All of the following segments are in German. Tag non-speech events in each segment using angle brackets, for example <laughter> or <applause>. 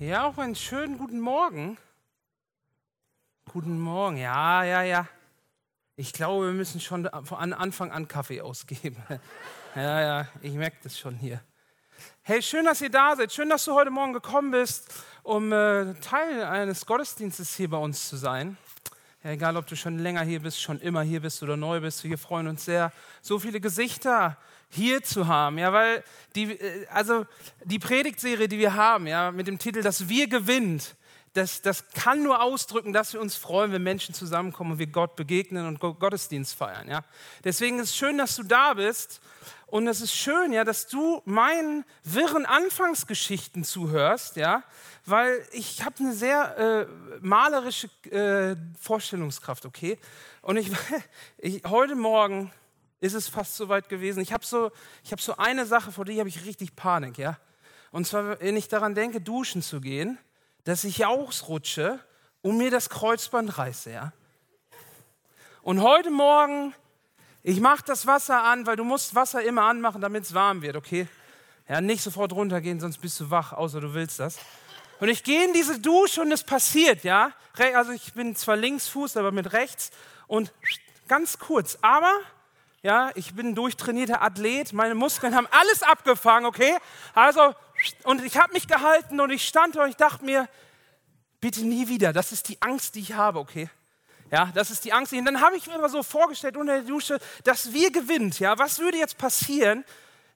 Ja, auch einen schönen guten Morgen. Guten Morgen, ja, ja, ja. Ich glaube, wir müssen schon von Anfang an Kaffee ausgeben. <laughs> ja, ja, ich merke das schon hier. Hey, schön, dass ihr da seid. Schön, dass du heute Morgen gekommen bist, um äh, Teil eines Gottesdienstes hier bei uns zu sein. Ja, egal, ob du schon länger hier bist, schon immer hier bist oder neu bist, wir freuen uns sehr, so viele Gesichter hier zu haben, ja, weil die, äh, also die Predigtserie, die wir haben, ja, mit dem Titel Das Wir gewinnt, das, das kann nur ausdrücken, dass wir uns freuen, wenn Menschen zusammenkommen und wir Gott begegnen und Gottesdienst feiern, ja. Deswegen ist es schön, dass du da bist und es ist schön, ja, dass du meinen wirren Anfangsgeschichten zuhörst, ja, weil ich habe eine sehr äh, malerische äh, Vorstellungskraft, okay? Und ich, <laughs> ich heute Morgen ist es fast so weit gewesen. Ich habe so, hab so eine Sache, vor der habe ich richtig Panik, ja. Und zwar, wenn ich daran denke, duschen zu gehen, dass ich ausrutsche und mir das Kreuzband reiße, ja. Und heute Morgen, ich mache das Wasser an, weil du musst Wasser immer anmachen, damit es warm wird, okay? Ja, nicht sofort runtergehen, sonst bist du wach, außer du willst das. Und ich gehe in diese Dusche und es passiert, ja. Also ich bin zwar Linksfuß, aber mit rechts und ganz kurz. Aber ja, ich bin ein durchtrainierter Athlet, meine Muskeln haben alles abgefangen, okay? Also, und ich habe mich gehalten und ich stand da und ich dachte mir, bitte nie wieder, das ist die Angst, die ich habe, okay? Ja, das ist die Angst. Und dann habe ich mir immer so vorgestellt unter der Dusche, dass wir gewinnt, ja? Was würde jetzt passieren,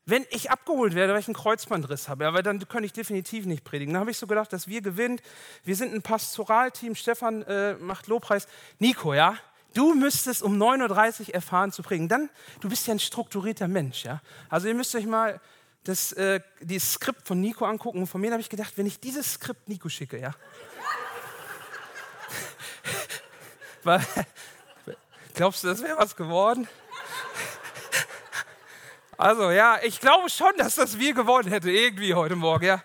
wenn ich abgeholt werde, weil ich einen Kreuzbandriss habe? Ja, weil dann könnte ich definitiv nicht predigen. Dann habe ich so gedacht, dass wir gewinnt. Wir sind ein Pastoralteam, Stefan äh, macht Lobpreis. Nico, ja? Du müsstest um 9.30 Uhr erfahren zu prägen. Dann, du bist ja ein strukturierter Mensch. Ja? Also ihr müsst euch mal das, äh, das Skript von Nico angucken. Und von mir habe ich gedacht, wenn ich dieses Skript Nico schicke, ja. <laughs> glaubst du, das wäre was geworden? Also ja, ich glaube schon, dass das wir gewonnen hätte, irgendwie heute Morgen, ja.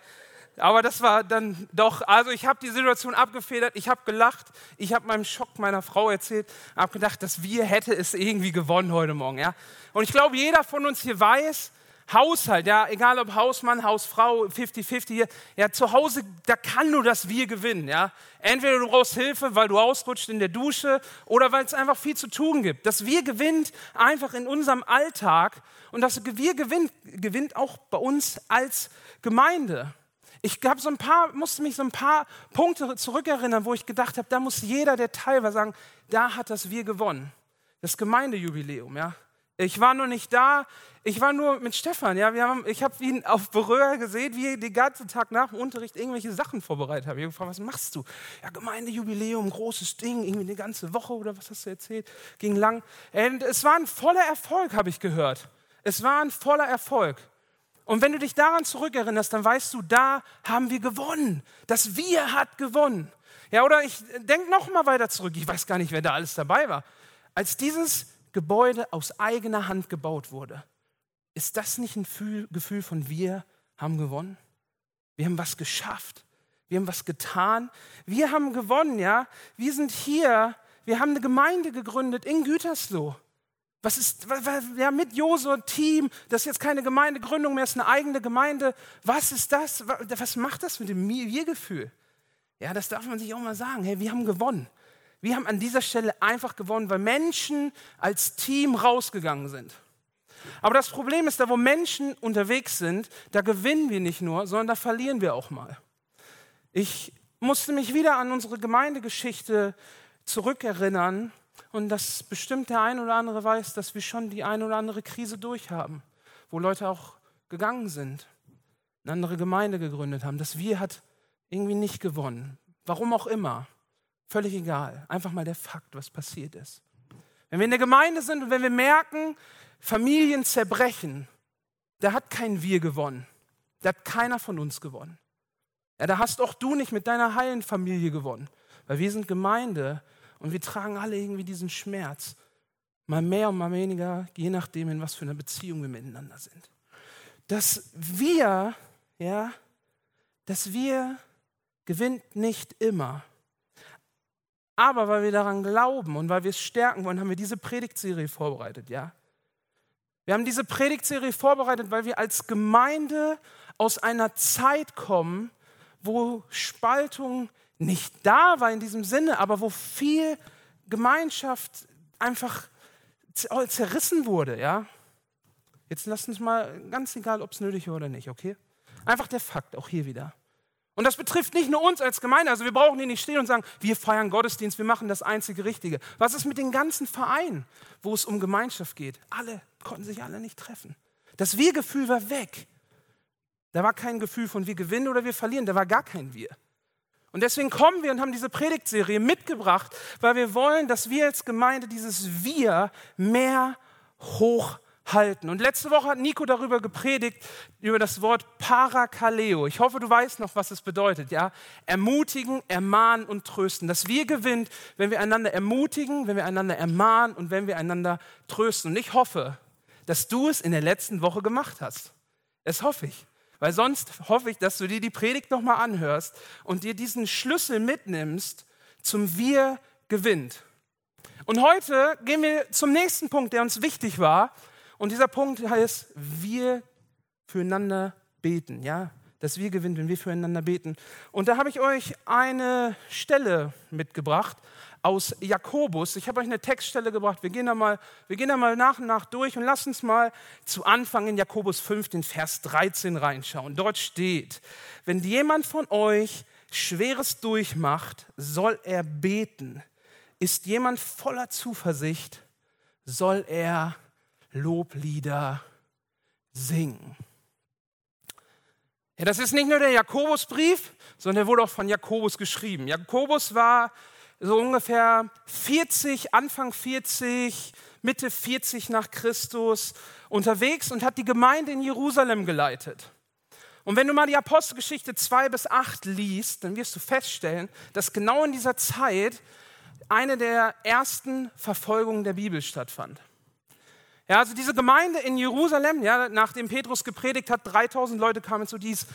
Aber das war dann doch, also ich habe die Situation abgefedert, ich habe gelacht, ich habe meinem Schock meiner Frau erzählt, habe gedacht, dass wir hätte es irgendwie gewonnen heute Morgen. Ja? Und ich glaube, jeder von uns hier weiß, Haushalt, ja, egal ob Hausmann, Hausfrau, 50-50 ja, zu Hause, da kann nur das Wir gewinnen, ja. Entweder du brauchst Hilfe, weil du ausrutscht in der Dusche oder weil es einfach viel zu tun gibt. Das Wir gewinnt einfach in unserem Alltag und das Wir gewinnt, gewinnt auch bei uns als Gemeinde. Ich habe so ein paar, musste mich so ein paar Punkte zurückerinnern, wo ich gedacht habe, da muss jeder, der Teil war, sagen, da hat das wir gewonnen. Das Gemeindejubiläum, ja. Ich war nur nicht da, ich war nur mit Stefan, ja. Wir haben, ich habe ihn auf Berührer gesehen, wie er den ganzen Tag nach dem Unterricht irgendwelche Sachen vorbereitet hat. Ich habe gefragt, was machst du? Ja, Gemeindejubiläum, großes Ding, irgendwie eine ganze Woche oder was hast du erzählt? Ging lang. Und es war ein voller Erfolg, habe ich gehört. Es war ein voller Erfolg. Und wenn du dich daran zurückerinnerst, dann weißt du, da haben wir gewonnen. Das Wir hat gewonnen. Ja, oder ich denke noch mal weiter zurück. Ich weiß gar nicht, wer da alles dabei war. Als dieses Gebäude aus eigener Hand gebaut wurde, ist das nicht ein Gefühl von wir haben gewonnen? Wir haben was geschafft. Wir haben was getan. Wir haben gewonnen, ja. Wir sind hier. Wir haben eine Gemeinde gegründet in Gütersloh. Was ist, ja, mit Josua Team, das ist jetzt keine Gemeindegründung mehr, ist eine eigene Gemeinde. Was ist das? Was macht das mit dem Wir-Gefühl? Ja, das darf man sich auch mal sagen. Hey, wir haben gewonnen. Wir haben an dieser Stelle einfach gewonnen, weil Menschen als Team rausgegangen sind. Aber das Problem ist, da wo Menschen unterwegs sind, da gewinnen wir nicht nur, sondern da verlieren wir auch mal. Ich musste mich wieder an unsere Gemeindegeschichte zurückerinnern und dass bestimmt der ein oder andere weiß, dass wir schon die ein oder andere Krise durchhaben, wo Leute auch gegangen sind, eine andere Gemeinde gegründet haben. Das Wir hat irgendwie nicht gewonnen. Warum auch immer. Völlig egal. Einfach mal der Fakt, was passiert ist. Wenn wir in der Gemeinde sind und wenn wir merken, Familien zerbrechen, da hat kein Wir gewonnen. Da hat keiner von uns gewonnen. Ja, da hast auch du nicht mit deiner heilen Familie gewonnen. Weil wir sind Gemeinde und wir tragen alle irgendwie diesen Schmerz. Mal mehr und mal weniger, je nachdem, in was für einer Beziehung wir miteinander sind. Dass wir, ja, dass wir gewinnt nicht immer. Aber weil wir daran glauben und weil wir es stärken wollen, haben wir diese Predigtserie vorbereitet, ja. Wir haben diese Predigtserie vorbereitet, weil wir als Gemeinde aus einer Zeit kommen, wo Spaltung nicht da war in diesem Sinne, aber wo viel Gemeinschaft einfach zerrissen wurde, ja. Jetzt lasst uns mal, ganz egal, ob es nötig ist oder nicht, okay? Einfach der Fakt, auch hier wieder. Und das betrifft nicht nur uns als Gemeinde. Also wir brauchen hier nicht stehen und sagen, wir feiern Gottesdienst, wir machen das einzige Richtige. Was ist mit den ganzen Vereinen, wo es um Gemeinschaft geht? Alle konnten sich alle nicht treffen. Das Wir-Gefühl war weg. Da war kein Gefühl von wir gewinnen oder wir verlieren, da war gar kein Wir. Und deswegen kommen wir und haben diese Predigtserie mitgebracht, weil wir wollen, dass wir als Gemeinde dieses Wir mehr hochhalten halten. Und letzte Woche hat Nico darüber gepredigt, über das Wort Parakaleo. Ich hoffe, du weißt noch, was es bedeutet. Ja? Ermutigen, ermahnen und trösten. Dass wir gewinnt, wenn wir einander ermutigen, wenn wir einander ermahnen und wenn wir einander trösten. Und ich hoffe, dass du es in der letzten Woche gemacht hast. Das hoffe ich. Weil sonst hoffe ich, dass du dir die Predigt nochmal anhörst und dir diesen Schlüssel mitnimmst zum Wir gewinnt. Und heute gehen wir zum nächsten Punkt, der uns wichtig war. Und dieser Punkt heißt, wir füreinander beten, ja, dass wir gewinnen, wenn wir füreinander beten. Und da habe ich euch eine Stelle mitgebracht aus Jakobus. Ich habe euch eine Textstelle gebracht. Wir gehen, da mal, wir gehen da mal nach und nach durch und lasst uns mal zu Anfang in Jakobus 5, den Vers 13 reinschauen. Dort steht, wenn jemand von euch Schweres durchmacht, soll er beten. Ist jemand voller Zuversicht, soll er beten Loblieder singen. Ja, das ist nicht nur der Jakobusbrief, sondern er wurde auch von Jakobus geschrieben. Jakobus war so ungefähr 40, Anfang 40, Mitte 40 nach Christus unterwegs und hat die Gemeinde in Jerusalem geleitet. Und wenn du mal die Apostelgeschichte 2 bis 8 liest, dann wirst du feststellen, dass genau in dieser Zeit eine der ersten Verfolgungen der Bibel stattfand. Ja, also diese Gemeinde in Jerusalem, ja, nachdem Petrus gepredigt hat, 3000 Leute kamen zu, die ist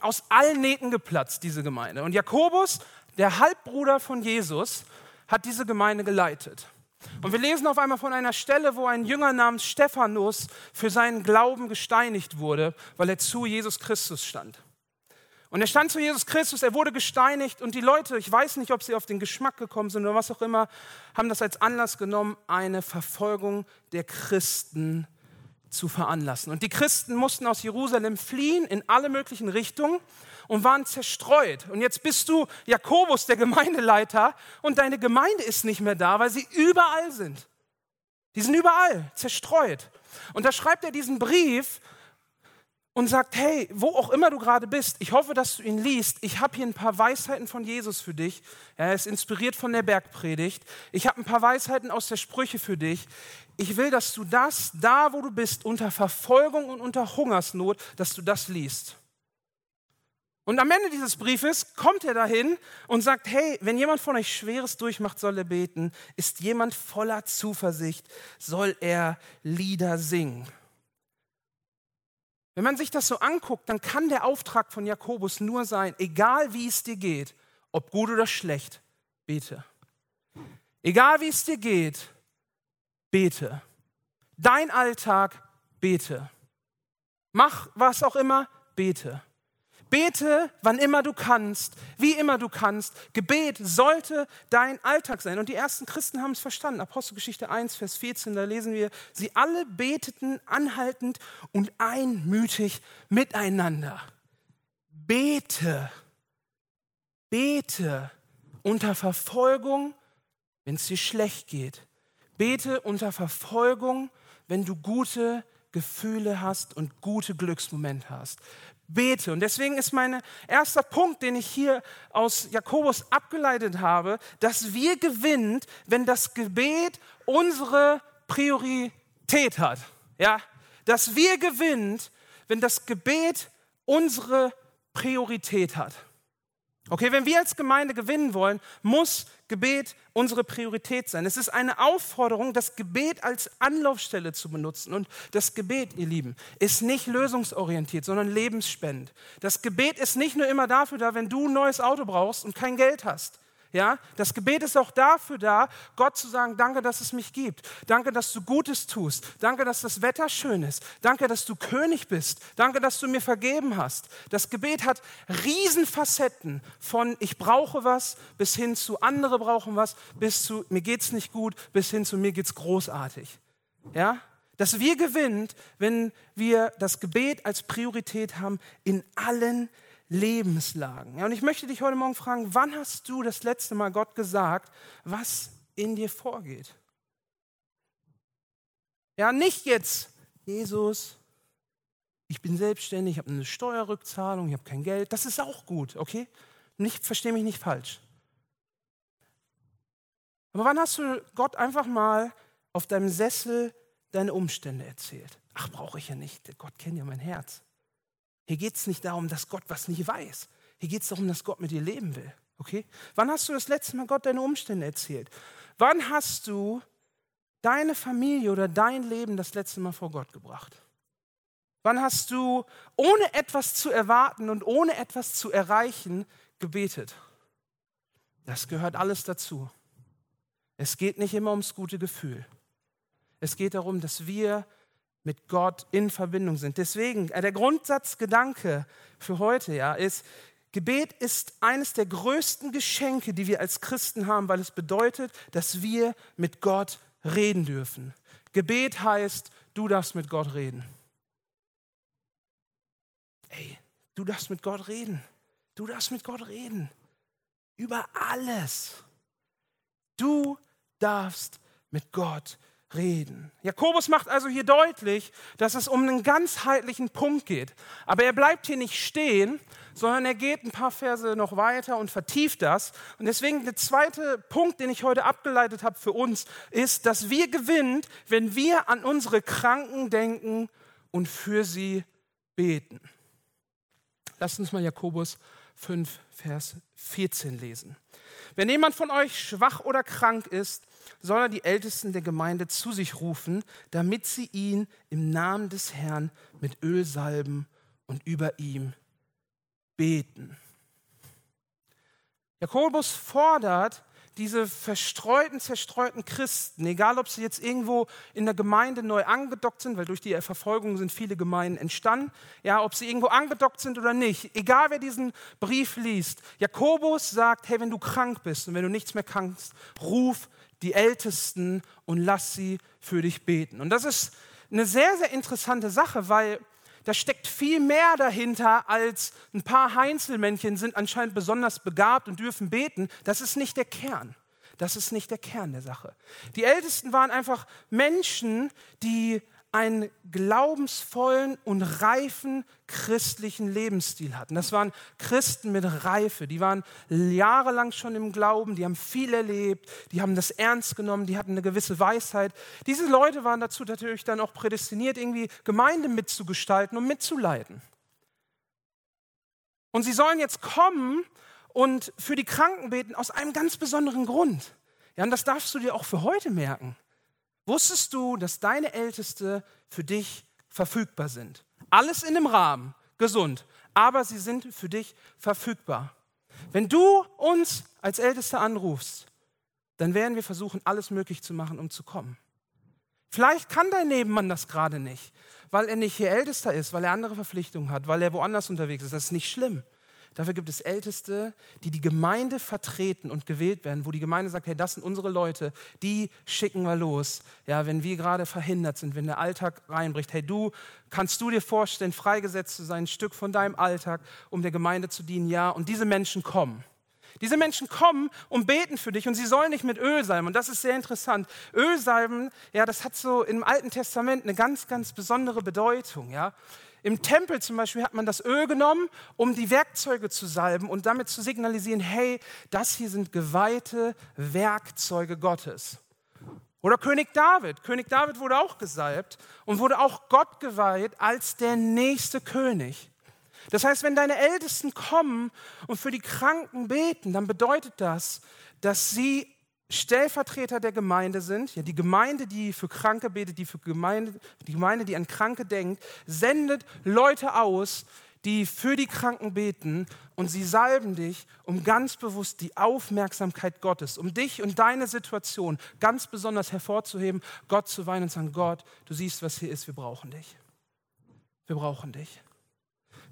aus allen Nähten geplatzt, diese Gemeinde. Und Jakobus, der Halbbruder von Jesus, hat diese Gemeinde geleitet. Und wir lesen auf einmal von einer Stelle, wo ein Jünger namens Stephanus für seinen Glauben gesteinigt wurde, weil er zu Jesus Christus stand. Und er stand zu Jesus Christus, er wurde gesteinigt und die Leute, ich weiß nicht, ob sie auf den Geschmack gekommen sind oder was auch immer, haben das als Anlass genommen, eine Verfolgung der Christen zu veranlassen. Und die Christen mussten aus Jerusalem fliehen in alle möglichen Richtungen und waren zerstreut. Und jetzt bist du Jakobus, der Gemeindeleiter, und deine Gemeinde ist nicht mehr da, weil sie überall sind. Die sind überall zerstreut. Und da schreibt er diesen Brief und sagt, hey, wo auch immer du gerade bist, ich hoffe, dass du ihn liest. Ich habe hier ein paar Weisheiten von Jesus für dich. Er ist inspiriert von der Bergpredigt. Ich habe ein paar Weisheiten aus der Sprüche für dich. Ich will, dass du das, da wo du bist, unter Verfolgung und unter Hungersnot, dass du das liest. Und am Ende dieses Briefes kommt er dahin und sagt, hey, wenn jemand von euch Schweres durchmacht, soll er beten. Ist jemand voller Zuversicht, soll er Lieder singen. Wenn man sich das so anguckt, dann kann der Auftrag von Jakobus nur sein, egal wie es dir geht, ob gut oder schlecht, bete. Egal wie es dir geht, bete. Dein Alltag, bete. Mach was auch immer, bete. Bete, wann immer du kannst, wie immer du kannst. Gebet sollte dein Alltag sein. Und die ersten Christen haben es verstanden. Apostelgeschichte 1, Vers 14, da lesen wir, sie alle beteten anhaltend und einmütig miteinander. Bete, bete unter Verfolgung, wenn es dir schlecht geht. Bete unter Verfolgung, wenn du gute Gefühle hast und gute Glücksmomente hast bete. Und deswegen ist mein erster Punkt, den ich hier aus Jakobus abgeleitet habe, dass wir gewinnt, wenn das Gebet unsere Priorität hat. Ja, dass wir gewinnt, wenn das Gebet unsere Priorität hat. Okay, wenn wir als Gemeinde gewinnen wollen, muss Gebet unsere Priorität sein. Es ist eine Aufforderung, das Gebet als Anlaufstelle zu benutzen. Und das Gebet, ihr Lieben, ist nicht lösungsorientiert, sondern lebensspendend. Das Gebet ist nicht nur immer dafür da, wenn du ein neues Auto brauchst und kein Geld hast. Ja, das Gebet ist auch dafür da, Gott zu sagen, danke, dass es mich gibt. Danke, dass du Gutes tust. Danke, dass das Wetter schön ist. Danke, dass du König bist. Danke, dass du mir vergeben hast. Das Gebet hat Riesenfacetten von ich brauche was bis hin zu andere brauchen was, bis zu mir geht's nicht gut, bis hin zu mir geht's großartig. Ja? Dass wir gewinnt, wenn wir das Gebet als Priorität haben in allen Lebenslagen. Ja, und ich möchte dich heute Morgen fragen, wann hast du das letzte Mal Gott gesagt, was in dir vorgeht? Ja, nicht jetzt, Jesus, ich bin selbstständig, ich habe eine Steuerrückzahlung, ich habe kein Geld. Das ist auch gut, okay? Nicht, verstehe mich nicht falsch. Aber wann hast du Gott einfach mal auf deinem Sessel deine Umstände erzählt? Ach, brauche ich ja nicht. Gott kennt ja mein Herz. Hier geht es nicht darum, dass Gott was nicht weiß. Hier geht es darum, dass Gott mit dir leben will. Okay? Wann hast du das letzte Mal Gott deine Umstände erzählt? Wann hast du deine Familie oder dein Leben das letzte Mal vor Gott gebracht? Wann hast du, ohne etwas zu erwarten und ohne etwas zu erreichen, gebetet? Das gehört alles dazu. Es geht nicht immer ums gute Gefühl. Es geht darum, dass wir mit Gott in Verbindung sind. Deswegen, äh, der Grundsatzgedanke für heute ja, ist, Gebet ist eines der größten Geschenke, die wir als Christen haben, weil es bedeutet, dass wir mit Gott reden dürfen. Gebet heißt, du darfst mit Gott reden. Ey, du darfst mit Gott reden. Du darfst mit Gott reden. Über alles. Du darfst mit Gott reden reden. Jakobus macht also hier deutlich, dass es um einen ganzheitlichen Punkt geht. Aber er bleibt hier nicht stehen, sondern er geht ein paar Verse noch weiter und vertieft das. Und deswegen der zweite Punkt, den ich heute abgeleitet habe für uns, ist, dass wir gewinnen, wenn wir an unsere Kranken denken und für sie beten. Lasst uns mal Jakobus 5, Vers 14 lesen. Wenn jemand von euch schwach oder krank ist, soll er die Ältesten der Gemeinde zu sich rufen, damit sie ihn im Namen des Herrn mit Öl salben und über ihm beten. Jakobus fordert diese verstreuten, zerstreuten Christen, egal ob sie jetzt irgendwo in der Gemeinde neu angedockt sind, weil durch die Verfolgung sind viele Gemeinden entstanden, ja, ob sie irgendwo angedockt sind oder nicht, egal wer diesen Brief liest, Jakobus sagt, hey, wenn du krank bist und wenn du nichts mehr kannst, ruf die Ältesten und lass sie für dich beten. Und das ist eine sehr, sehr interessante Sache, weil da steckt viel mehr dahinter als ein paar Heinzelmännchen sind anscheinend besonders begabt und dürfen beten. Das ist nicht der Kern. Das ist nicht der Kern der Sache. Die Ältesten waren einfach Menschen, die einen glaubensvollen und reifen christlichen Lebensstil hatten. Das waren Christen mit Reife, die waren jahrelang schon im Glauben, die haben viel erlebt, die haben das ernst genommen, die hatten eine gewisse Weisheit. Diese Leute waren dazu natürlich dann auch prädestiniert, irgendwie Gemeinde mitzugestalten und mitzuleiten. Und sie sollen jetzt kommen und für die Kranken beten aus einem ganz besonderen Grund. Ja, und das darfst du dir auch für heute merken. Wusstest du, dass deine Älteste für dich verfügbar sind? Alles in dem Rahmen, gesund, aber sie sind für dich verfügbar. Wenn du uns als Älteste anrufst, dann werden wir versuchen, alles möglich zu machen, um zu kommen. Vielleicht kann dein Nebenmann das gerade nicht, weil er nicht hier Ältester ist, weil er andere Verpflichtungen hat, weil er woanders unterwegs ist. Das ist nicht schlimm. Dafür gibt es Älteste, die die Gemeinde vertreten und gewählt werden, wo die Gemeinde sagt, hey, das sind unsere Leute, die schicken wir los. Ja, wenn wir gerade verhindert sind, wenn der Alltag reinbricht, hey, du kannst du dir vorstellen, freigesetzt zu sein, ein Stück von deinem Alltag, um der Gemeinde zu dienen? Ja, und diese Menschen kommen. Diese Menschen kommen und beten für dich und sie sollen nicht mit Öl salben. Und das ist sehr interessant. Ölsalben, ja, das hat so im Alten Testament eine ganz, ganz besondere Bedeutung. Ja. Im Tempel zum Beispiel hat man das Öl genommen, um die Werkzeuge zu salben und damit zu signalisieren, hey, das hier sind geweihte Werkzeuge Gottes. Oder König David. König David wurde auch gesalbt und wurde auch Gott geweiht als der nächste König. Das heißt, wenn deine Ältesten kommen und für die Kranken beten, dann bedeutet das, dass sie Stellvertreter der Gemeinde sind, ja, die Gemeinde, die für Kranke betet, die für Gemeinde, die Gemeinde, die an Kranke denkt, sendet Leute aus, die für die Kranken beten und sie salben dich, um ganz bewusst die Aufmerksamkeit Gottes, um dich und deine Situation ganz besonders hervorzuheben, Gott zu weinen und sagen, Gott, du siehst, was hier ist, wir brauchen dich. Wir brauchen dich.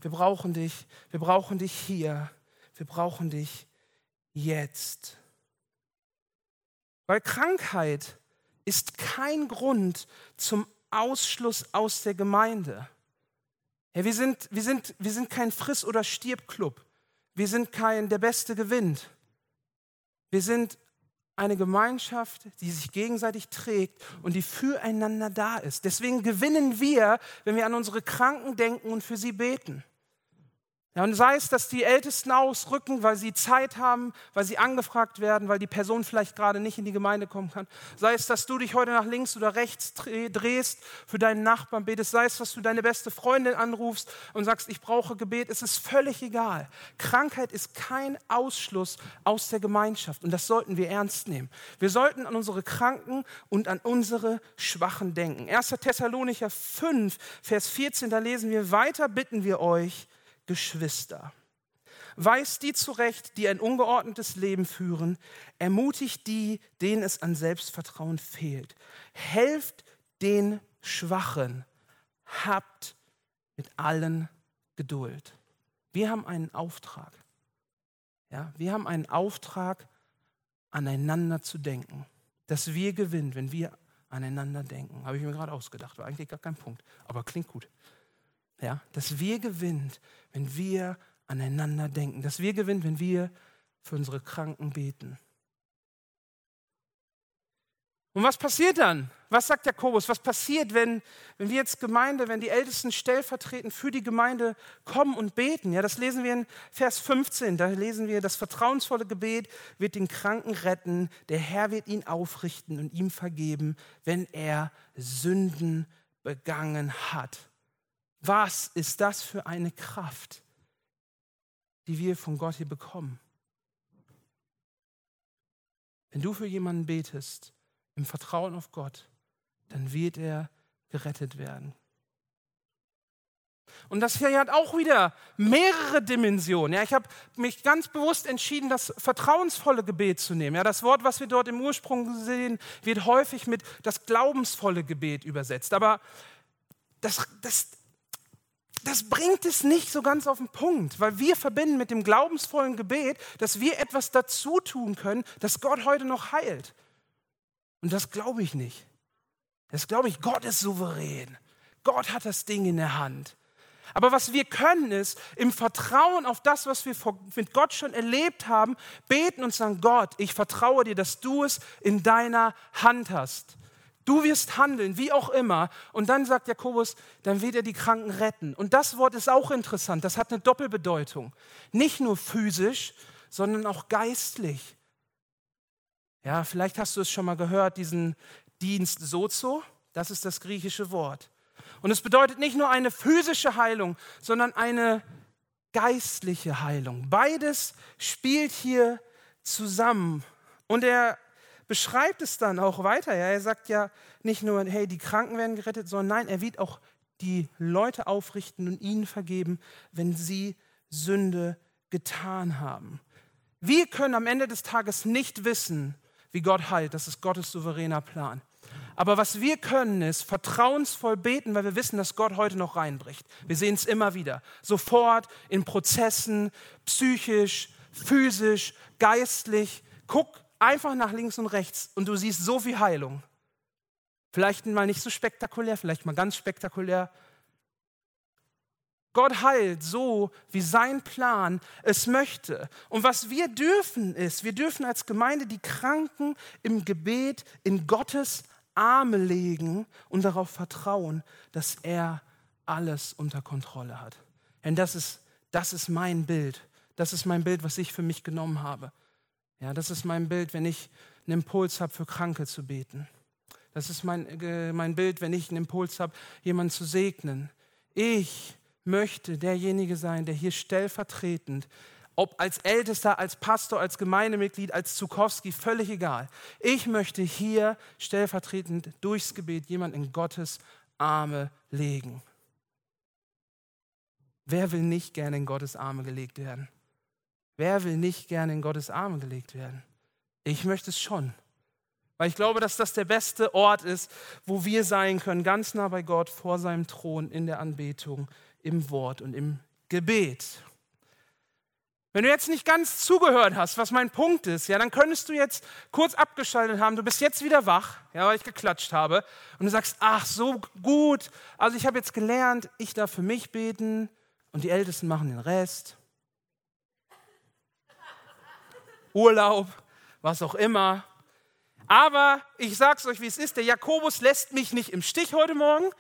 Wir brauchen dich. Wir brauchen dich hier. Wir brauchen dich jetzt. Weil Krankheit ist kein Grund zum Ausschluss aus der Gemeinde. Ja, wir, sind, wir, sind, wir sind kein Friss- oder Stirb-Club. Wir sind kein der Beste gewinnt. Wir sind eine Gemeinschaft, die sich gegenseitig trägt und die füreinander da ist. Deswegen gewinnen wir, wenn wir an unsere Kranken denken und für sie beten. Ja, und sei es, dass die Ältesten ausrücken, weil sie Zeit haben, weil sie angefragt werden, weil die Person vielleicht gerade nicht in die Gemeinde kommen kann. Sei es, dass du dich heute nach links oder rechts drehst, für deinen Nachbarn betest. Sei es, dass du deine beste Freundin anrufst und sagst, ich brauche Gebet. Es ist völlig egal. Krankheit ist kein Ausschluss aus der Gemeinschaft. Und das sollten wir ernst nehmen. Wir sollten an unsere Kranken und an unsere Schwachen denken. 1. Thessalonicher 5, Vers 14, da lesen wir, weiter bitten wir euch, Geschwister. Weist die zurecht, die ein ungeordnetes Leben führen. Ermutigt die, denen es an Selbstvertrauen fehlt. Helft den Schwachen. Habt mit allen Geduld. Wir haben einen Auftrag. Ja, wir haben einen Auftrag, aneinander zu denken. Dass wir gewinnen, wenn wir aneinander denken. Habe ich mir gerade ausgedacht. War eigentlich gar kein Punkt. Aber klingt gut. Ja, dass wir gewinnt, wenn wir aneinander denken. Dass wir gewinnt, wenn wir für unsere Kranken beten. Und was passiert dann? Was sagt Jakobus? Was passiert, wenn, wenn wir jetzt Gemeinde, wenn die Ältesten stellvertretend für die Gemeinde kommen und beten? Ja, das lesen wir in Vers 15. Da lesen wir, das vertrauensvolle Gebet wird den Kranken retten. Der Herr wird ihn aufrichten und ihm vergeben, wenn er Sünden begangen hat. Was ist das für eine Kraft, die wir von Gott hier bekommen? Wenn du für jemanden betest, im Vertrauen auf Gott, dann wird er gerettet werden. Und das hier hat auch wieder mehrere Dimensionen. Ja, ich habe mich ganz bewusst entschieden, das vertrauensvolle Gebet zu nehmen. Ja, das Wort, was wir dort im Ursprung sehen, wird häufig mit das glaubensvolle Gebet übersetzt. Aber das, das, das bringt es nicht so ganz auf den Punkt, weil wir verbinden mit dem glaubensvollen Gebet, dass wir etwas dazu tun können, dass Gott heute noch heilt. Und das glaube ich nicht. Das glaube ich, Gott ist souverän. Gott hat das Ding in der Hand. Aber was wir können, ist im Vertrauen auf das, was wir mit Gott schon erlebt haben, beten und sagen, Gott, ich vertraue dir, dass du es in deiner Hand hast. Du wirst handeln, wie auch immer. Und dann sagt Jakobus, dann wird er die Kranken retten. Und das Wort ist auch interessant. Das hat eine Doppelbedeutung. Nicht nur physisch, sondern auch geistlich. Ja, vielleicht hast du es schon mal gehört, diesen Dienst sozo. Das ist das griechische Wort. Und es bedeutet nicht nur eine physische Heilung, sondern eine geistliche Heilung. Beides spielt hier zusammen. Und er beschreibt es dann auch weiter. Ja? Er sagt ja nicht nur, hey, die Kranken werden gerettet, sondern nein, er wird auch die Leute aufrichten und ihnen vergeben, wenn sie Sünde getan haben. Wir können am Ende des Tages nicht wissen, wie Gott heilt. Das ist Gottes souveräner Plan. Aber was wir können, ist vertrauensvoll beten, weil wir wissen, dass Gott heute noch reinbricht. Wir sehen es immer wieder. Sofort in Prozessen, psychisch, physisch, geistlich. Guck einfach nach links und rechts und du siehst so viel Heilung. Vielleicht mal nicht so spektakulär, vielleicht mal ganz spektakulär. Gott heilt so, wie sein Plan es möchte. Und was wir dürfen ist, wir dürfen als Gemeinde die Kranken im Gebet in Gottes Arme legen und darauf vertrauen, dass er alles unter Kontrolle hat. Denn das ist, das ist mein Bild. Das ist mein Bild, was ich für mich genommen habe. Ja, das ist mein Bild, wenn ich einen Impuls habe, für Kranke zu beten. Das ist mein, äh, mein Bild, wenn ich einen Impuls habe, jemanden zu segnen. Ich möchte derjenige sein, der hier stellvertretend, ob als Ältester, als Pastor, als Gemeindemitglied, als Zukowski, völlig egal. Ich möchte hier stellvertretend durchs Gebet jemanden in Gottes Arme legen. Wer will nicht gerne in Gottes Arme gelegt werden? Wer will nicht gerne in Gottes Arme gelegt werden? Ich möchte es schon. Weil ich glaube, dass das der beste Ort ist, wo wir sein können, ganz nah bei Gott, vor seinem Thron, in der Anbetung, im Wort und im Gebet. Wenn du jetzt nicht ganz zugehört hast, was mein Punkt ist, ja, dann könntest du jetzt kurz abgeschaltet haben. Du bist jetzt wieder wach, ja, weil ich geklatscht habe. Und du sagst, ach, so gut. Also ich habe jetzt gelernt, ich darf für mich beten und die Ältesten machen den Rest. Urlaub, was auch immer. Aber ich sage es euch, wie es ist. Der Jakobus lässt mich nicht im Stich heute Morgen.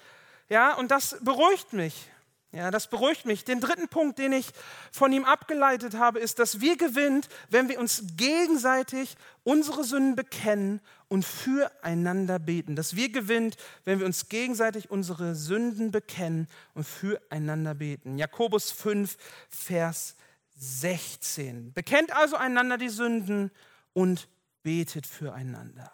Ja, und das beruhigt mich. Ja, das beruhigt mich. Den dritten Punkt, den ich von ihm abgeleitet habe, ist, dass wir gewinnt, wenn wir uns gegenseitig unsere Sünden bekennen und füreinander beten. Dass wir gewinnt, wenn wir uns gegenseitig unsere Sünden bekennen und füreinander beten. Jakobus 5, Vers 16. Bekennt also einander die Sünden und betet füreinander,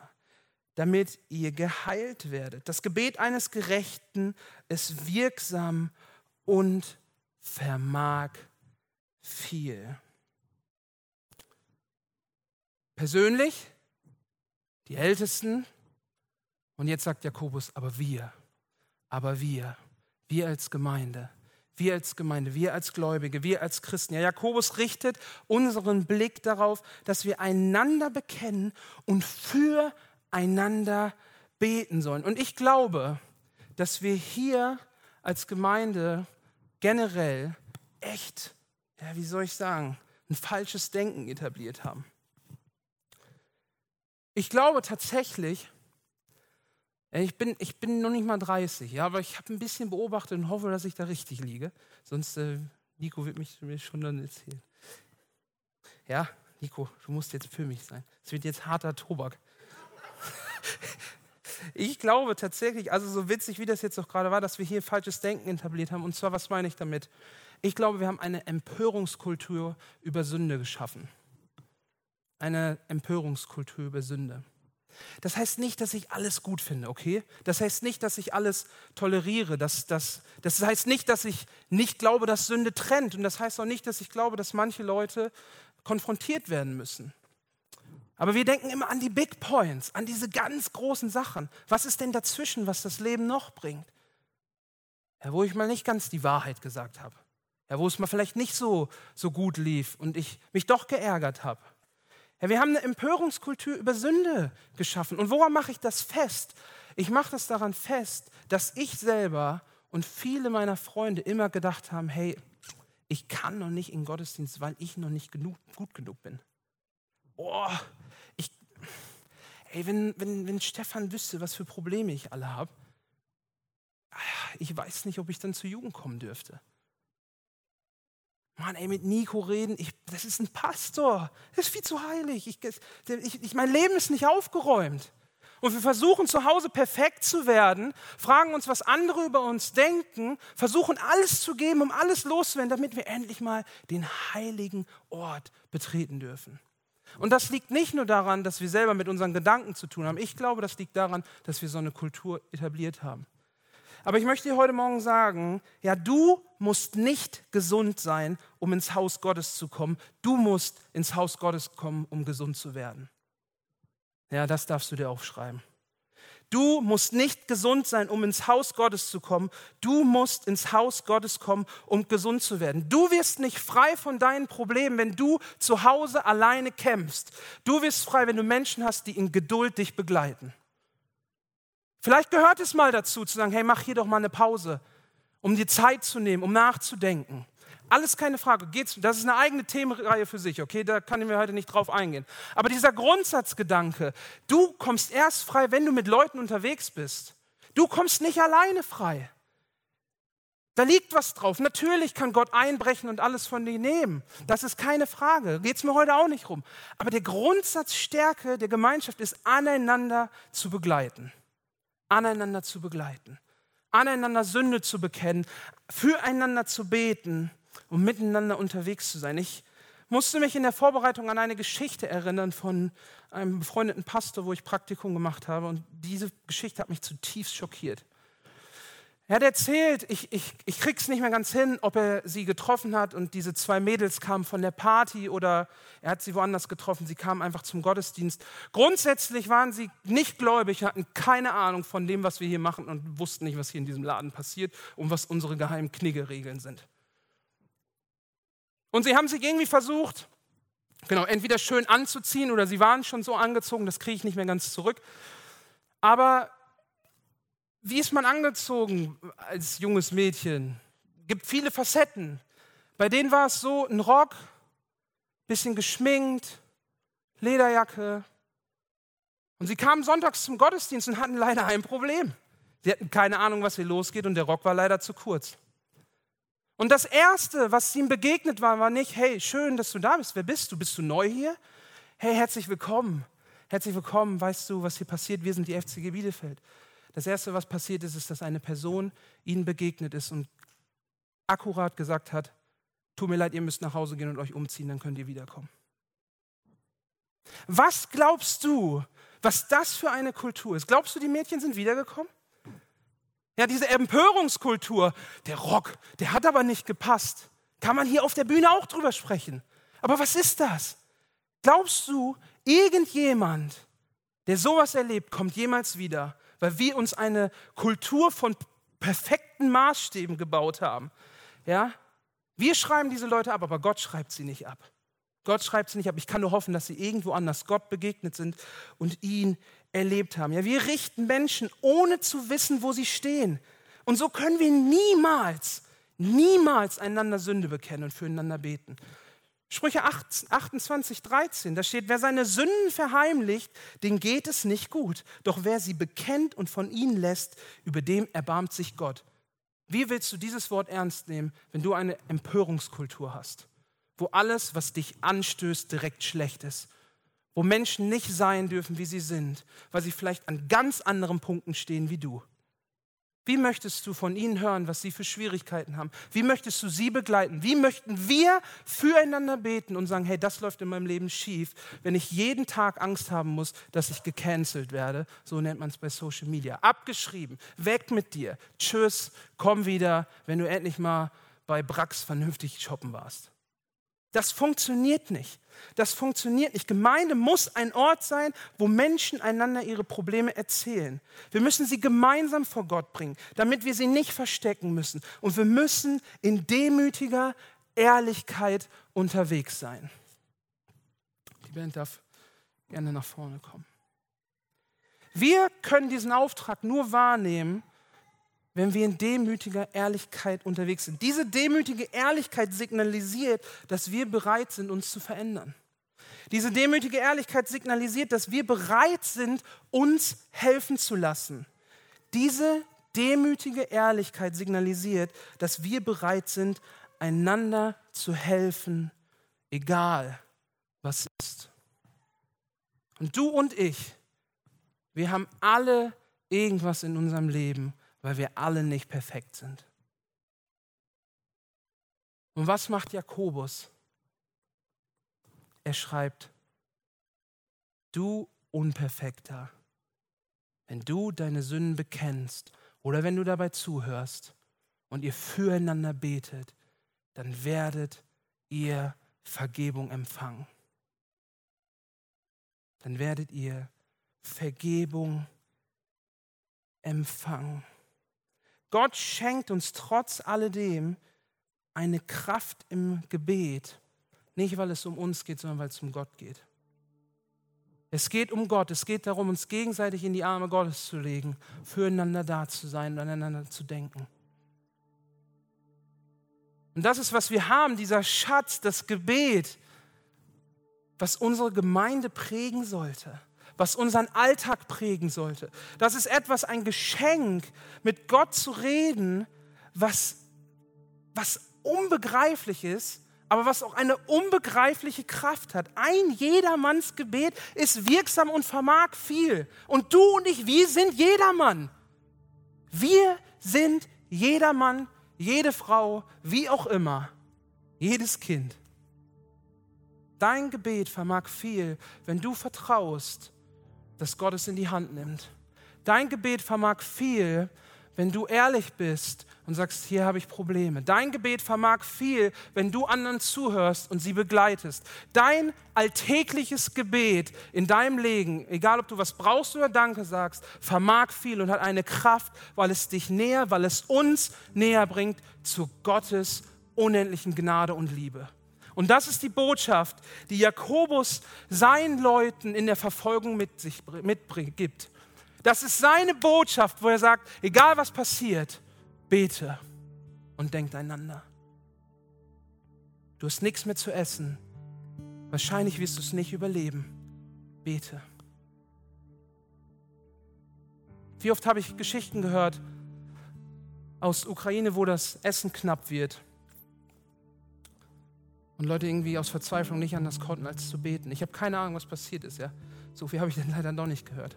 damit ihr geheilt werdet. Das Gebet eines Gerechten ist wirksam und vermag viel. Persönlich, die Ältesten, und jetzt sagt Jakobus, aber wir, aber wir, wir als Gemeinde, wir als Gemeinde, wir als Gläubige, wir als Christen. Ja, Jakobus richtet unseren Blick darauf, dass wir einander bekennen und füreinander beten sollen. Und ich glaube, dass wir hier als Gemeinde generell echt, ja, wie soll ich sagen, ein falsches Denken etabliert haben. Ich glaube tatsächlich, ich bin, ich bin noch nicht mal 30, ja, aber ich habe ein bisschen beobachtet und hoffe, dass ich da richtig liege. Sonst, äh, Nico wird mich, mir schon dann erzählen. Ja, Nico, du musst jetzt für mich sein. Es wird jetzt harter Tobak. <laughs> ich glaube tatsächlich, also so witzig wie das jetzt auch gerade war, dass wir hier falsches Denken etabliert haben. Und zwar, was meine ich damit? Ich glaube, wir haben eine Empörungskultur über Sünde geschaffen. Eine Empörungskultur über Sünde. Das heißt nicht, dass ich alles gut finde, okay? Das heißt nicht, dass ich alles toleriere. Das, das, das heißt nicht, dass ich nicht glaube, dass Sünde trennt. Und das heißt auch nicht, dass ich glaube, dass manche Leute konfrontiert werden müssen. Aber wir denken immer an die Big Points, an diese ganz großen Sachen. Was ist denn dazwischen, was das Leben noch bringt? Ja, wo ich mal nicht ganz die Wahrheit gesagt habe. Ja, wo es mal vielleicht nicht so, so gut lief und ich mich doch geärgert habe. Ja, wir haben eine Empörungskultur über Sünde geschaffen. Und woran mache ich das fest? Ich mache das daran fest, dass ich selber und viele meiner Freunde immer gedacht haben, hey, ich kann noch nicht in Gottesdienst, weil ich noch nicht genug, gut genug bin. Oh, ich, ey, wenn, wenn, wenn Stefan wüsste, was für Probleme ich alle habe, ich weiß nicht, ob ich dann zur Jugend kommen dürfte. Mann, ey, mit Nico reden, ich, das ist ein Pastor, das ist viel zu heilig. Ich, ich, ich, mein Leben ist nicht aufgeräumt. Und wir versuchen zu Hause perfekt zu werden, fragen uns, was andere über uns denken, versuchen alles zu geben, um alles loszuwerden, damit wir endlich mal den heiligen Ort betreten dürfen. Und das liegt nicht nur daran, dass wir selber mit unseren Gedanken zu tun haben. Ich glaube, das liegt daran, dass wir so eine Kultur etabliert haben. Aber ich möchte dir heute Morgen sagen, ja, du musst nicht gesund sein, um ins Haus Gottes zu kommen. Du musst ins Haus Gottes kommen, um gesund zu werden. Ja, das darfst du dir aufschreiben. Du musst nicht gesund sein, um ins Haus Gottes zu kommen. Du musst ins Haus Gottes kommen, um gesund zu werden. Du wirst nicht frei von deinen Problemen, wenn du zu Hause alleine kämpfst. Du wirst frei, wenn du Menschen hast, die in Geduld dich begleiten. Vielleicht gehört es mal dazu, zu sagen, hey, mach hier doch mal eine Pause, um dir Zeit zu nehmen, um nachzudenken. Alles keine Frage. Das ist eine eigene Themenreihe für sich, okay? Da kann ich mir heute nicht drauf eingehen. Aber dieser Grundsatzgedanke, du kommst erst frei, wenn du mit Leuten unterwegs bist. Du kommst nicht alleine frei. Da liegt was drauf. Natürlich kann Gott einbrechen und alles von dir nehmen. Das ist keine Frage. Geht es mir heute auch nicht rum. Aber der Grundsatzstärke der Gemeinschaft ist, aneinander zu begleiten aneinander zu begleiten, aneinander Sünde zu bekennen, füreinander zu beten und miteinander unterwegs zu sein. Ich musste mich in der Vorbereitung an eine Geschichte erinnern von einem befreundeten Pastor, wo ich Praktikum gemacht habe. Und diese Geschichte hat mich zutiefst schockiert. Er hat erzählt, ich, ich, ich krieg's nicht mehr ganz hin, ob er sie getroffen hat und diese zwei Mädels kamen von der Party oder er hat sie woanders getroffen. Sie kamen einfach zum Gottesdienst. Grundsätzlich waren sie nicht gläubig, hatten keine Ahnung von dem, was wir hier machen und wussten nicht, was hier in diesem Laden passiert und was unsere geheimen Kniggeregeln sind. Und sie haben sich irgendwie versucht, genau, entweder schön anzuziehen oder sie waren schon so angezogen, das kriege ich nicht mehr ganz zurück. Aber wie ist man angezogen als junges Mädchen? Gibt viele Facetten. Bei denen war es so ein Rock, bisschen geschminkt, Lederjacke. Und sie kamen sonntags zum Gottesdienst und hatten leider ein Problem. Sie hatten keine Ahnung, was hier losgeht und der Rock war leider zu kurz. Und das Erste, was ihm begegnet war, war nicht, hey, schön, dass du da bist. Wer bist du? Bist du neu hier? Hey, herzlich willkommen. Herzlich willkommen. Weißt du, was hier passiert? Wir sind die FCG Bielefeld. Das Erste, was passiert ist, ist, dass eine Person ihnen begegnet ist und akkurat gesagt hat, tut mir leid, ihr müsst nach Hause gehen und euch umziehen, dann könnt ihr wiederkommen. Was glaubst du, was das für eine Kultur ist? Glaubst du, die Mädchen sind wiedergekommen? Ja, diese Empörungskultur, der Rock, der hat aber nicht gepasst. Kann man hier auf der Bühne auch drüber sprechen. Aber was ist das? Glaubst du, irgendjemand, der sowas erlebt, kommt jemals wieder weil wir uns eine Kultur von perfekten Maßstäben gebaut haben. Ja? Wir schreiben diese Leute ab, aber Gott schreibt sie nicht ab. Gott schreibt sie nicht ab. Ich kann nur hoffen, dass sie irgendwo anders Gott begegnet sind und ihn erlebt haben. Ja, wir richten Menschen, ohne zu wissen, wo sie stehen. Und so können wir niemals, niemals einander Sünde bekennen und füreinander beten. Sprüche 28, 13, da steht, wer seine Sünden verheimlicht, den geht es nicht gut. Doch wer sie bekennt und von ihnen lässt, über dem erbarmt sich Gott. Wie willst du dieses Wort ernst nehmen, wenn du eine Empörungskultur hast, wo alles, was dich anstößt, direkt schlecht ist? Wo Menschen nicht sein dürfen, wie sie sind, weil sie vielleicht an ganz anderen Punkten stehen wie du? Wie möchtest du von ihnen hören, was sie für Schwierigkeiten haben? Wie möchtest du sie begleiten? Wie möchten wir füreinander beten und sagen, hey, das läuft in meinem Leben schief, wenn ich jeden Tag Angst haben muss, dass ich gecancelt werde? So nennt man es bei Social Media. Abgeschrieben, weg mit dir. Tschüss, komm wieder, wenn du endlich mal bei Brax vernünftig shoppen warst. Das funktioniert nicht. Das funktioniert nicht. Gemeinde muss ein Ort sein, wo Menschen einander ihre Probleme erzählen. Wir müssen sie gemeinsam vor Gott bringen, damit wir sie nicht verstecken müssen. Und wir müssen in demütiger Ehrlichkeit unterwegs sein. Die Band darf gerne nach vorne kommen. Wir können diesen Auftrag nur wahrnehmen, wenn wir in demütiger Ehrlichkeit unterwegs sind. Diese demütige Ehrlichkeit signalisiert, dass wir bereit sind, uns zu verändern. Diese demütige Ehrlichkeit signalisiert, dass wir bereit sind, uns helfen zu lassen. Diese demütige Ehrlichkeit signalisiert, dass wir bereit sind, einander zu helfen, egal was ist. Und du und ich, wir haben alle irgendwas in unserem Leben, weil wir alle nicht perfekt sind. Und was macht Jakobus? Er schreibt, du Unperfekter, wenn du deine Sünden bekennst oder wenn du dabei zuhörst und ihr füreinander betet, dann werdet ihr Vergebung empfangen. Dann werdet ihr Vergebung empfangen. Gott schenkt uns trotz alledem eine Kraft im Gebet. Nicht, weil es um uns geht, sondern weil es um Gott geht. Es geht um Gott. Es geht darum, uns gegenseitig in die Arme Gottes zu legen, füreinander da zu sein und aneinander zu denken. Und das ist, was wir haben, dieser Schatz, das Gebet, was unsere Gemeinde prägen sollte was unseren Alltag prägen sollte. Das ist etwas, ein Geschenk, mit Gott zu reden, was, was unbegreiflich ist, aber was auch eine unbegreifliche Kraft hat. Ein jedermanns Gebet ist wirksam und vermag viel. Und du und ich, wir sind jedermann. Wir sind jedermann, jede Frau, wie auch immer, jedes Kind. Dein Gebet vermag viel, wenn du vertraust, dass Gott es in die Hand nimmt. Dein Gebet vermag viel, wenn du ehrlich bist und sagst, hier habe ich Probleme. Dein Gebet vermag viel, wenn du anderen zuhörst und sie begleitest. Dein alltägliches Gebet in deinem Leben, egal ob du was brauchst oder Danke sagst, vermag viel und hat eine Kraft, weil es dich näher, weil es uns näher bringt zu Gottes unendlichen Gnade und Liebe. Und das ist die Botschaft, die Jakobus seinen Leuten in der Verfolgung mit sich mitgibt. Das ist seine Botschaft, wo er sagt, egal was passiert, bete und denkt einander. Du hast nichts mehr zu essen. Wahrscheinlich wirst du es nicht überleben. Bete. Wie oft habe ich Geschichten gehört aus Ukraine, wo das Essen knapp wird und Leute irgendwie aus Verzweiflung nicht anders konnten, als zu beten. Ich habe keine Ahnung, was passiert ist. Ja? So viel habe ich <laughs> dann leider noch nicht gehört.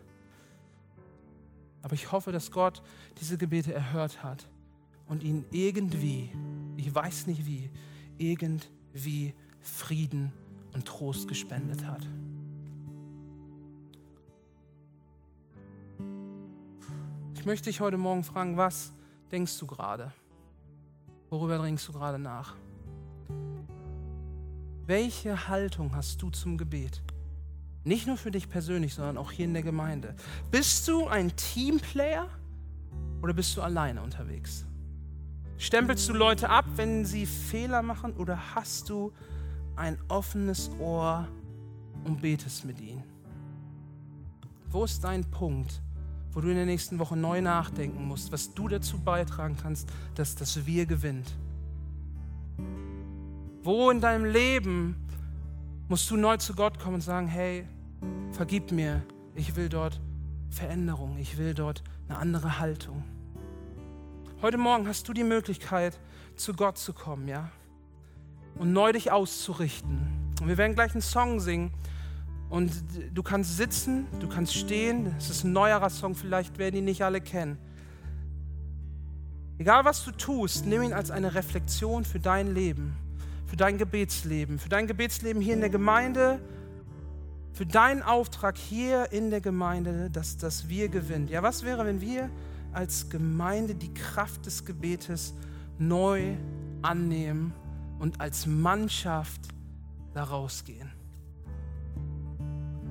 Aber ich hoffe, dass Gott diese Gebete erhört hat und ihnen irgendwie, ich weiß nicht wie, irgendwie Frieden und Trost gespendet hat. Ich möchte dich heute Morgen fragen, was denkst du gerade? Worüber dringst du gerade nach? Welche Haltung hast du zum Gebet? Nicht nur für dich persönlich, sondern auch hier in der Gemeinde. Bist du ein Teamplayer oder bist du alleine unterwegs? Stempelst du Leute ab, wenn sie Fehler machen oder hast du ein offenes Ohr und betest mit ihnen? Wo ist dein Punkt, wo du in der nächsten Woche neu nachdenken musst, was du dazu beitragen kannst, dass das Wir gewinnt? Wo in deinem Leben musst du neu zu Gott kommen und sagen, hey, vergib mir, ich will dort Veränderung, ich will dort eine andere Haltung. Heute Morgen hast du die Möglichkeit, zu Gott zu kommen, ja? Und neu dich auszurichten. Und wir werden gleich einen Song singen. Und du kannst sitzen, du kannst stehen. Es ist ein neuerer Song, vielleicht werden ihn nicht alle kennen. Egal was du tust, nimm ihn als eine Reflexion für dein Leben für dein Gebetsleben, für dein Gebetsleben hier in der Gemeinde, für deinen Auftrag hier in der Gemeinde, dass das wir gewinnt. Ja, was wäre, wenn wir als Gemeinde die Kraft des Gebetes neu annehmen und als Mannschaft da rausgehen?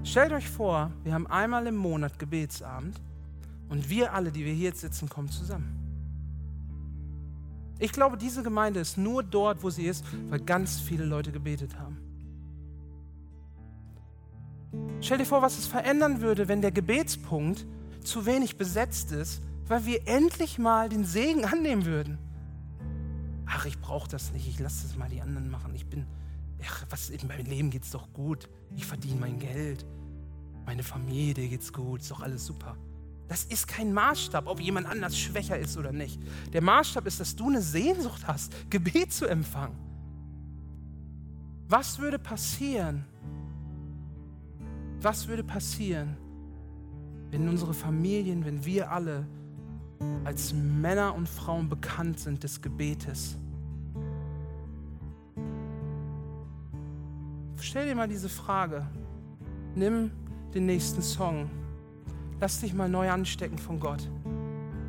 Stellt euch vor, wir haben einmal im Monat Gebetsabend und wir alle, die wir hier jetzt sitzen, kommen zusammen. Ich glaube, diese Gemeinde ist nur dort, wo sie ist, weil ganz viele Leute gebetet haben. Stell dir vor, was es verändern würde, wenn der Gebetspunkt zu wenig besetzt ist, weil wir endlich mal den Segen annehmen würden. Ach, ich brauche das nicht, ich lasse das mal die anderen machen. Ich bin, ach, was, in meinem Leben geht es doch gut. Ich verdiene mein Geld. Meine Familie, geht es gut, ist doch alles super. Das ist kein Maßstab, ob jemand anders schwächer ist oder nicht. Der Maßstab ist, dass du eine Sehnsucht hast, Gebet zu empfangen. Was würde passieren? Was würde passieren, wenn unsere Familien, wenn wir alle als Männer und Frauen bekannt sind des Gebetes? Stell dir mal diese Frage. Nimm den nächsten Song. Lass dich mal neu anstecken von Gott.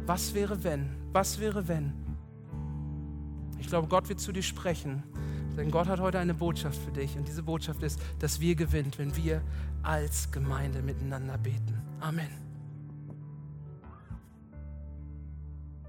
Was wäre wenn? Was wäre wenn? Ich glaube, Gott wird zu dir sprechen. Denn Gott hat heute eine Botschaft für dich. Und diese Botschaft ist, dass wir gewinnt, wenn wir als Gemeinde miteinander beten. Amen.